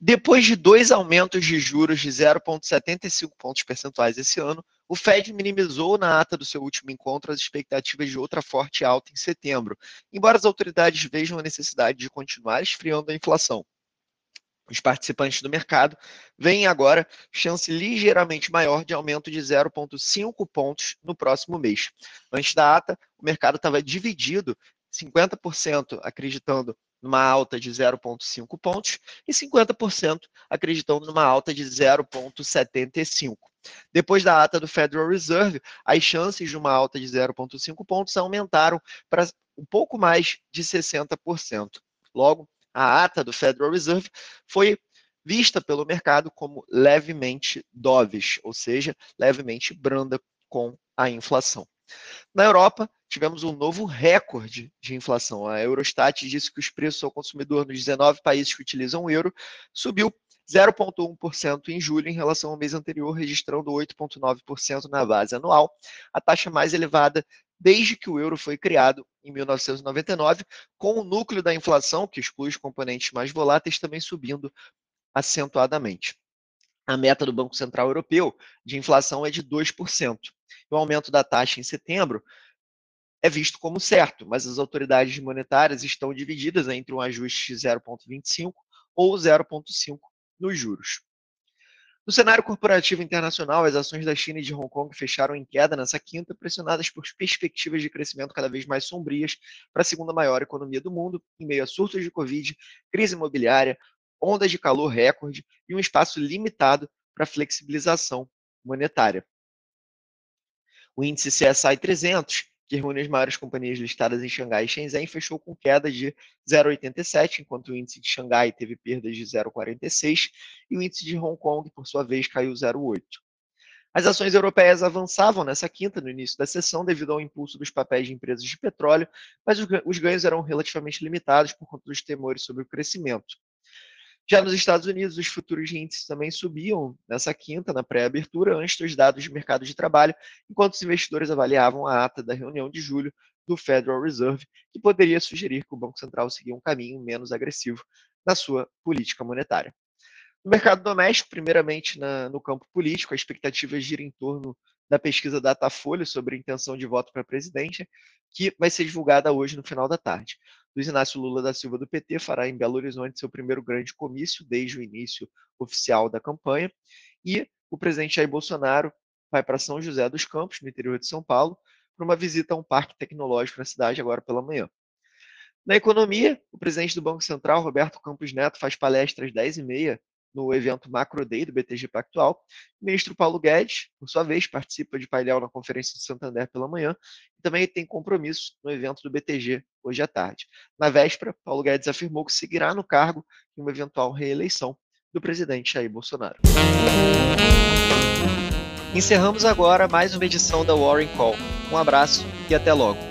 Depois de dois aumentos de juros de 0,75 pontos percentuais esse ano, o Fed minimizou na ata do seu último encontro as expectativas de outra forte alta em setembro, embora as autoridades vejam a necessidade de continuar esfriando a inflação. Os participantes do mercado veem agora chance ligeiramente maior de aumento de 0,5 pontos no próximo mês. Antes da ata, o mercado estava dividido, 50% acreditando numa alta de 0,5 pontos e 50% acreditando numa alta de 0,75. Depois da ata do Federal Reserve, as chances de uma alta de 0,5 pontos aumentaram para um pouco mais de 60%. Logo, a ata do Federal Reserve foi vista pelo mercado como levemente dovish, ou seja, levemente branda com a inflação. Na Europa, tivemos um novo recorde de inflação. A Eurostat disse que os preços ao consumidor nos 19 países que utilizam o euro subiu 0,1% em julho em relação ao mês anterior, registrando 8,9% na base anual, a taxa mais elevada desde que o euro foi criado em 1999, com o núcleo da inflação, que exclui os componentes mais voláteis, também subindo acentuadamente. A meta do Banco Central Europeu de inflação é de 2%. O aumento da taxa em setembro é visto como certo, mas as autoridades monetárias estão divididas entre um ajuste de 0,25 ou 0,5 nos juros. No cenário corporativo internacional, as ações da China e de Hong Kong fecharam em queda nessa quinta, pressionadas por perspectivas de crescimento cada vez mais sombrias para a segunda maior economia do mundo, em meio a surtos de Covid, crise imobiliária, ondas de calor recorde e um espaço limitado para flexibilização monetária. O índice CSI 300 que reúne as maiores companhias listadas em Xangai e Shenzhen, fechou com queda de 0,87, enquanto o índice de Xangai teve perdas de 0,46 e o índice de Hong Kong, por sua vez, caiu 0,8. As ações europeias avançavam nessa quinta, no início da sessão, devido ao impulso dos papéis de empresas de petróleo, mas os ganhos eram relativamente limitados por conta dos temores sobre o crescimento. Já nos Estados Unidos, os futuros índices também subiam nessa quinta, na pré-abertura, antes dos dados de mercado de trabalho, enquanto os investidores avaliavam a ata da reunião de julho do Federal Reserve, que poderia sugerir que o Banco Central seguia um caminho menos agressivo na sua política monetária. No mercado doméstico, primeiramente na, no campo político, a expectativa gira em torno da pesquisa Datafolha sobre intenção de voto para presidente, que vai ser divulgada hoje no final da tarde. Luiz Inácio Lula da Silva do PT fará em Belo Horizonte seu primeiro grande comício desde o início oficial da campanha. E o presidente Jair Bolsonaro vai para São José dos Campos, no interior de São Paulo, para uma visita a um parque tecnológico na cidade agora pela manhã. Na economia, o presidente do Banco Central, Roberto Campos Neto, faz palestra às 10h30 no evento Macro Day do BTG Pactual. O ministro Paulo Guedes, por sua vez, participa de painel na Conferência de Santander pela manhã e também tem compromisso no evento do BTG hoje à tarde. Na véspera, Paulo Guedes afirmou que seguirá no cargo em uma eventual reeleição do presidente Jair Bolsonaro. Encerramos agora mais uma edição da Warren Call. Um abraço e até logo.